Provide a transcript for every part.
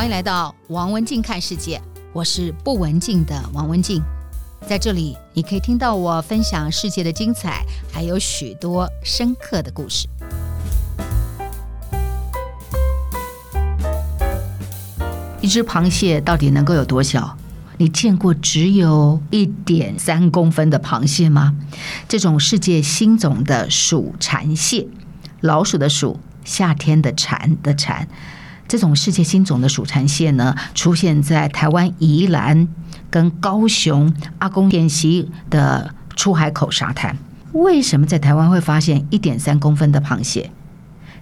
欢迎来到王文静看世界，我是不文静的王文静，在这里你可以听到我分享世界的精彩，还有许多深刻的故事。一只螃蟹到底能够有多小？你见过只有一点三公分的螃蟹吗？这种世界新种的鼠蝉蟹，老鼠的鼠，夏天的蝉的蝉。这种世界新种的鼠蚕蟹呢，出现在台湾宜兰跟高雄阿公店溪的出海口沙滩。为什么在台湾会发现一点三公分的螃蟹？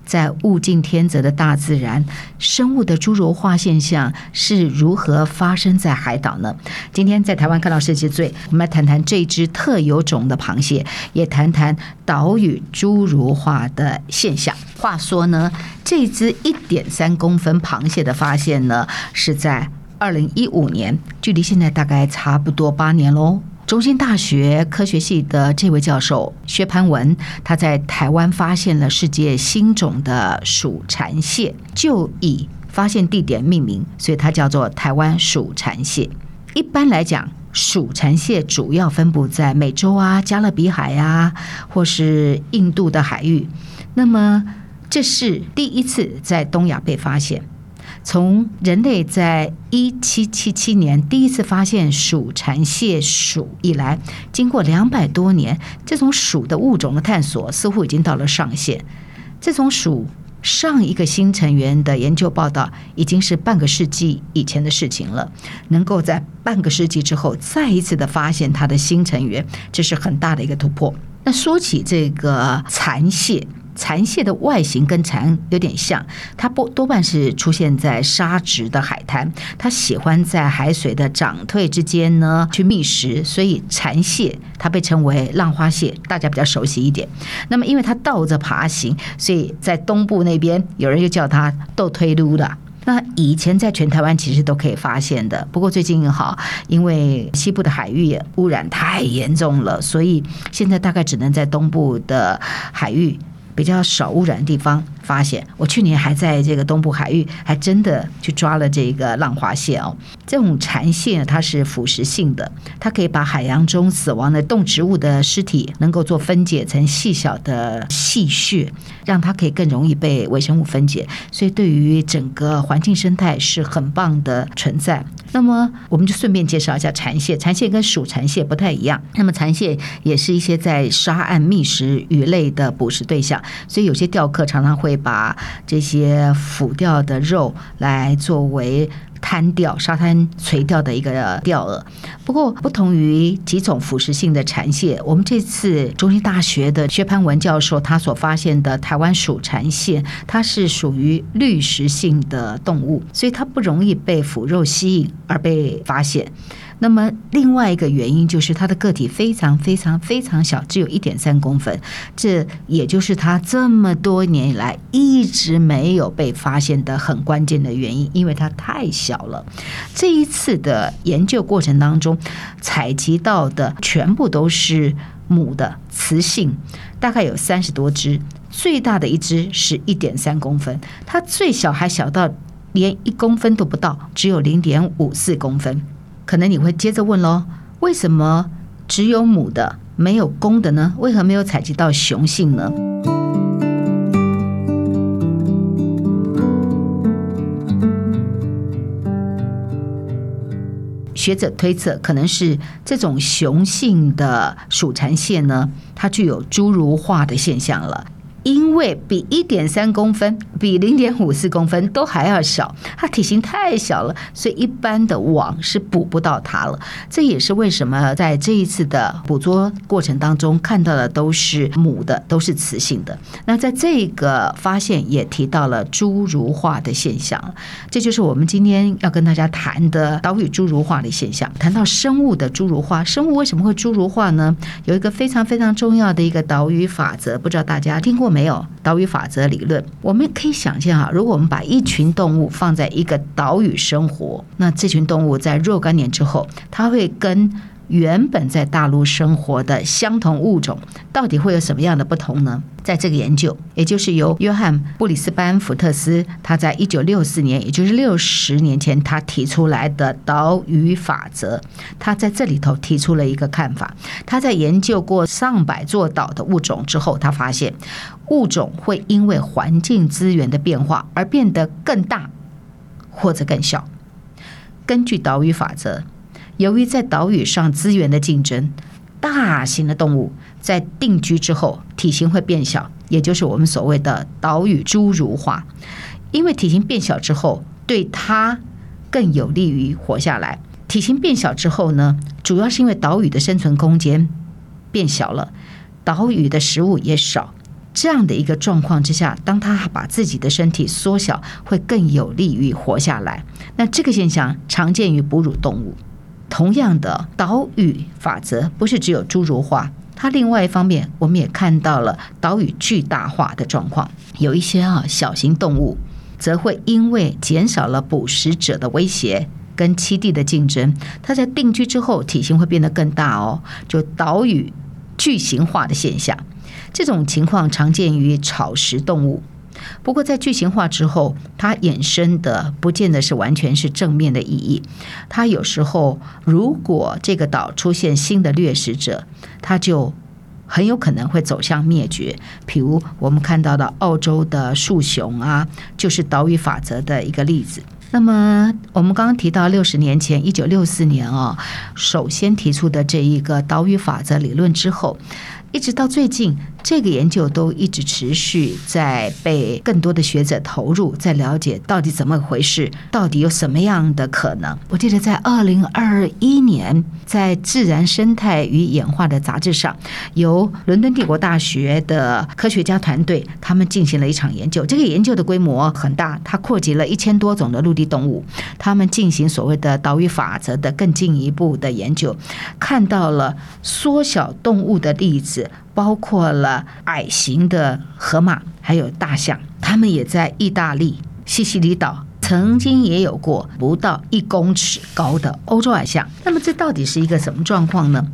在物竞天择的大自然，生物的侏儒化现象是如何发生在海岛呢？今天在台湾看到世界最，我们来谈谈这只特有种的螃蟹，也谈谈岛屿侏儒化的现象。话说呢，这只一点三公分螃蟹的发现呢，是在二零一五年，距离现在大概差不多八年喽。中兴大学科学系的这位教授薛潘文，他在台湾发现了世界新种的鼠蝉蟹，就以发现地点命名，所以它叫做台湾鼠蝉蟹。一般来讲，鼠蝉蟹主要分布在美洲啊、加勒比海啊，或是印度的海域。那么，这是第一次在东亚被发现。从人类在一七七七年第一次发现鼠蝉蟹属以来，经过两百多年，这种鼠的物种的探索似乎已经到了上限。这种鼠上一个新成员的研究报道已经是半个世纪以前的事情了。能够在半个世纪之后再一次的发现它的新成员，这是很大的一个突破。那说起这个蝉蟹。蚕蟹的外形跟蝉有点像，它不多半是出现在沙质的海滩，它喜欢在海水的涨退之间呢去觅食，所以蚕蟹它被称为浪花蟹，大家比较熟悉一点。那么因为它倒着爬行，所以在东部那边有人又叫它倒推噜的。那以前在全台湾其实都可以发现的，不过最近哈，因为西部的海域污染太严重了，所以现在大概只能在东部的海域。比较少污染的地方发现，我去年还在这个东部海域，还真的去抓了这个浪花蟹哦。这种蝉蟹它是腐蚀性的，它可以把海洋中死亡的动植物的尸体能够做分解成细小的细屑，让它可以更容易被微生物分解，所以对于整个环境生态是很棒的存在。那么我们就顺便介绍一下蝉蟹，蝉蟹跟鼠蝉蟹不太一样。那么蝉蟹也是一些在沙岸觅食鱼类的捕食对象，所以有些钓客常常会把这些腐掉的肉来作为。滩钓、沙滩垂钓的一个钓饵。不过，不同于几种腐蚀性的蝉蟹，我们这次中心大学的薛潘文教授他所发现的台湾鼠蝉蟹，它是属于滤食性的动物，所以它不容易被腐肉吸引而被发现。那么另外一个原因就是它的个体非常非常非常小，只有一点三公分，这也就是它这么多年以来一直没有被发现的很关键的原因，因为它太小了。这一次的研究过程当中，采集到的全部都是母的雌性，大概有三十多只，最大的一只是一点三公分，它最小还小到连一公分都不到，只有零点五四公分。可能你会接着问喽，为什么只有母的没有公的呢？为何没有采集到雄性呢？学者推测，可能是这种雄性的鼠蚕蟹呢，它具有侏儒化的现象了。因为比一点三公分、比零点五四公分都还要小，它体型太小了，所以一般的网是捕不到它了。这也是为什么在这一次的捕捉过程当中看到的都是母的，都是雌性的。那在这个发现也提到了侏儒化的现象，这就是我们今天要跟大家谈的岛屿侏儒化的现象。谈到生物的侏儒化，生物为什么会侏儒化呢？有一个非常非常重要的一个岛屿法则，不知道大家听过没？有岛屿法则理论，我们可以想象啊，如果我们把一群动物放在一个岛屿生活，那这群动物在若干年之后，它会跟原本在大陆生活的相同物种，到底会有什么样的不同呢？在这个研究，也就是由约翰布里斯班福特斯，他在一九六四年，也就是六十年前，他提出来的岛屿法则，他在这里头提出了一个看法。他在研究过上百座岛的物种之后，他发现物种会因为环境资源的变化而变得更大或者更小。根据岛屿法则。由于在岛屿上资源的竞争，大型的动物在定居之后体型会变小，也就是我们所谓的岛屿侏儒化。因为体型变小之后，对它更有利于活下来。体型变小之后呢，主要是因为岛屿的生存空间变小了，岛屿的食物也少。这样的一个状况之下，当它把自己的身体缩小，会更有利于活下来。那这个现象常见于哺乳动物。同样的岛屿法则不是只有侏儒化，它另外一方面，我们也看到了岛屿巨大化的状况。有一些啊小型动物，则会因为减少了捕食者的威胁跟栖地的竞争，它在定居之后体型会变得更大哦，就岛屿巨型化的现象。这种情况常见于草食动物。不过，在巨型化之后，它衍生的不见得是完全是正面的意义。它有时候，如果这个岛出现新的掠食者，它就很有可能会走向灭绝。譬如我们看到的澳洲的树熊啊，就是岛屿法则的一个例子。那么，我们刚刚提到六十年前，一九六四年啊，首先提出的这一个岛屿法则理论之后。一直到最近，这个研究都一直持续在被更多的学者投入，在了解到底怎么回事，到底有什么样的可能。我记得在二零二一年，在《自然生态与演化》的杂志上，由伦敦帝国大学的科学家团队，他们进行了一场研究。这个研究的规模很大，它扩及了一千多种的陆地动物。他们进行所谓的岛屿法则的更进一步的研究，看到了缩小动物的例子。包括了矮型的河马，还有大象，它们也在意大利西西里岛曾经也有过不到一公尺高的欧洲矮象。那么这到底是一个什么状况呢？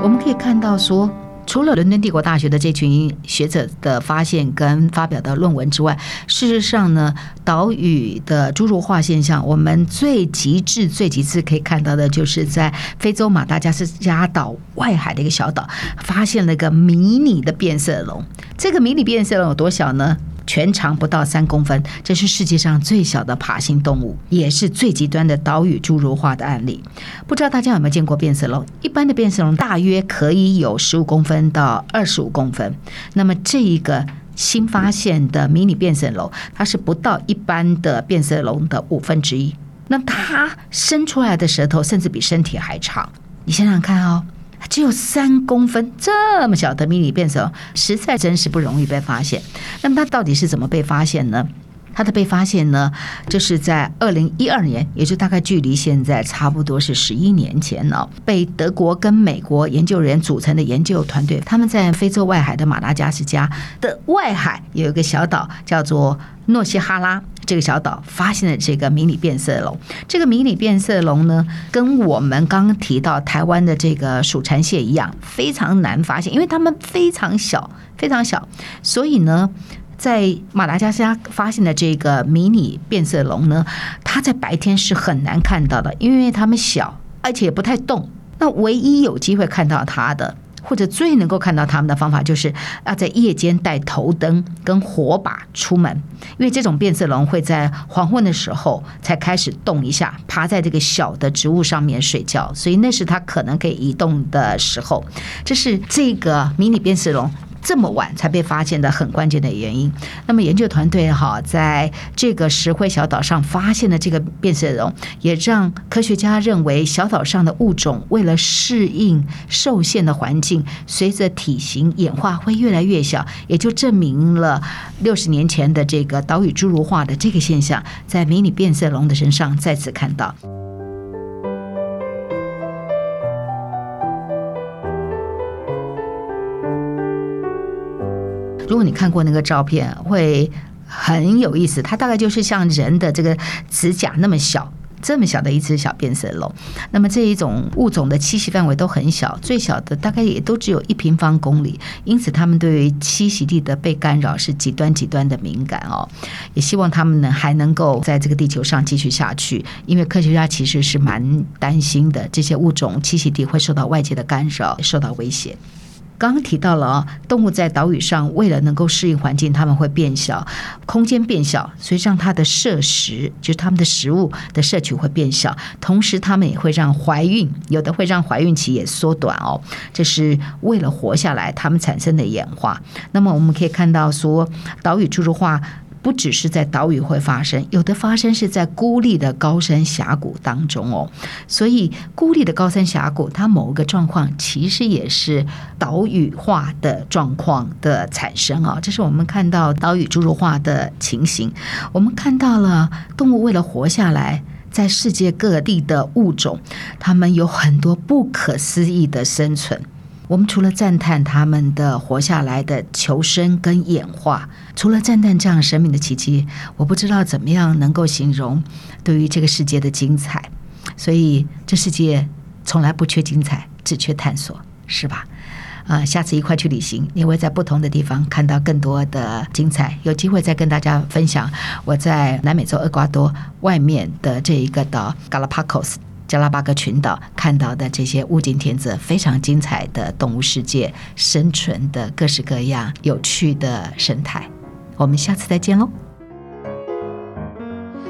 我们可以看到说。除了伦敦帝国大学的这群学者的发现跟发表的论文之外，事实上呢，岛屿的侏儒化现象，我们最极致、最极致可以看到的，就是在非洲马达加斯加岛外海的一个小岛，发现了一个迷你的变色龙。这个迷你变色龙有多小呢？全长不到三公分，这是世界上最小的爬行动物，也是最极端的岛屿侏儒化的案例。不知道大家有没有见过变色龙？一般的变色龙大约可以有十五公分到二十五公分。那么这一个新发现的迷你变色龙，它是不到一般的变色龙的五分之一。那它伸出来的舌头甚至比身体还长。你想想看哦。只有三公分，这么小的迷你变色，实在真是不容易被发现。那么它到底是怎么被发现呢？它的被发现呢，就是在二零一二年，也就大概距离现在差不多是十一年前呢，被德国跟美国研究人员组成的研究团队，他们在非洲外海的马达加斯加的外海有一个小岛，叫做诺西哈拉。这个小岛发现了这个迷你变色龙。这个迷你变色龙呢，跟我们刚刚提到台湾的这个蜀蚕蟹一样，非常难发现，因为它们非常小，非常小，所以呢。在马达加斯加发现的这个迷你变色龙呢，它在白天是很难看到的，因为它们小，而且不太动。那唯一有机会看到它的，或者最能够看到它们的方法，就是要在夜间带头灯跟火把出门，因为这种变色龙会在黄昏的时候才开始动一下，爬在这个小的植物上面睡觉，所以那是它可能可以移动的时候。这是这个迷你变色龙。这么晚才被发现的很关键的原因。那么研究团队哈，在这个石灰小岛上发现的这个变色龙，也让科学家认为小岛上的物种为了适应受限的环境，随着体型演化会越来越小，也就证明了六十年前的这个岛屿侏儒化的这个现象，在迷你变色龙的身上再次看到。如果你看过那个照片，会很有意思，它大概就是像人的这个指甲那么小。这么小的一只小变色龙，那么这一种物种的栖息范围都很小，最小的大概也都只有一平方公里，因此它们对于栖息地的被干扰是极端极端的敏感哦。也希望它们呢还能够在这个地球上继续下去，因为科学家其实是蛮担心的，这些物种栖息地会受到外界的干扰，受到威胁。刚刚提到了啊，动物在岛屿上为了能够适应环境，它们会变小，空间变小，所以让它的摄食，就是它们的食物的摄取会变小，同时它们也会让怀孕，有的会让怀孕期也缩短哦，这是为了活下来，它们产生的演化。那么我们可以看到说，岛屿侏儒化。不只是在岛屿会发生，有的发生是在孤立的高山峡谷当中哦。所以，孤立的高山峡谷，它某一个状况其实也是岛屿化的状况的产生啊。这是我们看到岛屿侏儒化的情形。我们看到了动物为了活下来，在世界各地的物种，它们有很多不可思议的生存。我们除了赞叹他们的活下来的求生跟演化，除了赞叹这样生命的奇迹，我不知道怎么样能够形容对于这个世界的精彩。所以这世界从来不缺精彩，只缺探索，是吧？啊，下次一块去旅行，你会在不同的地方看到更多的精彩。有机会再跟大家分享我在南美洲厄瓜多外面的这一个岛 Galapagos。加拉巴哥群岛看到的这些物竞天择、非常精彩的动物世界，生存的各式各样有趣的生态，我们下次再见喽！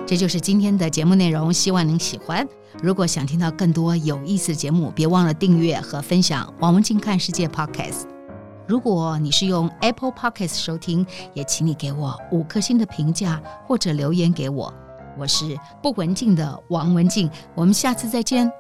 这就是今天的节目内容，希望您喜欢。如果想听到更多有意思的节目，别忘了订阅和分享王文静看世界 Podcast。如果你是用 Apple Podcast 收听，也请你给我五颗星的评价或者留言给我。我是不文静的王文静，我们下次再见。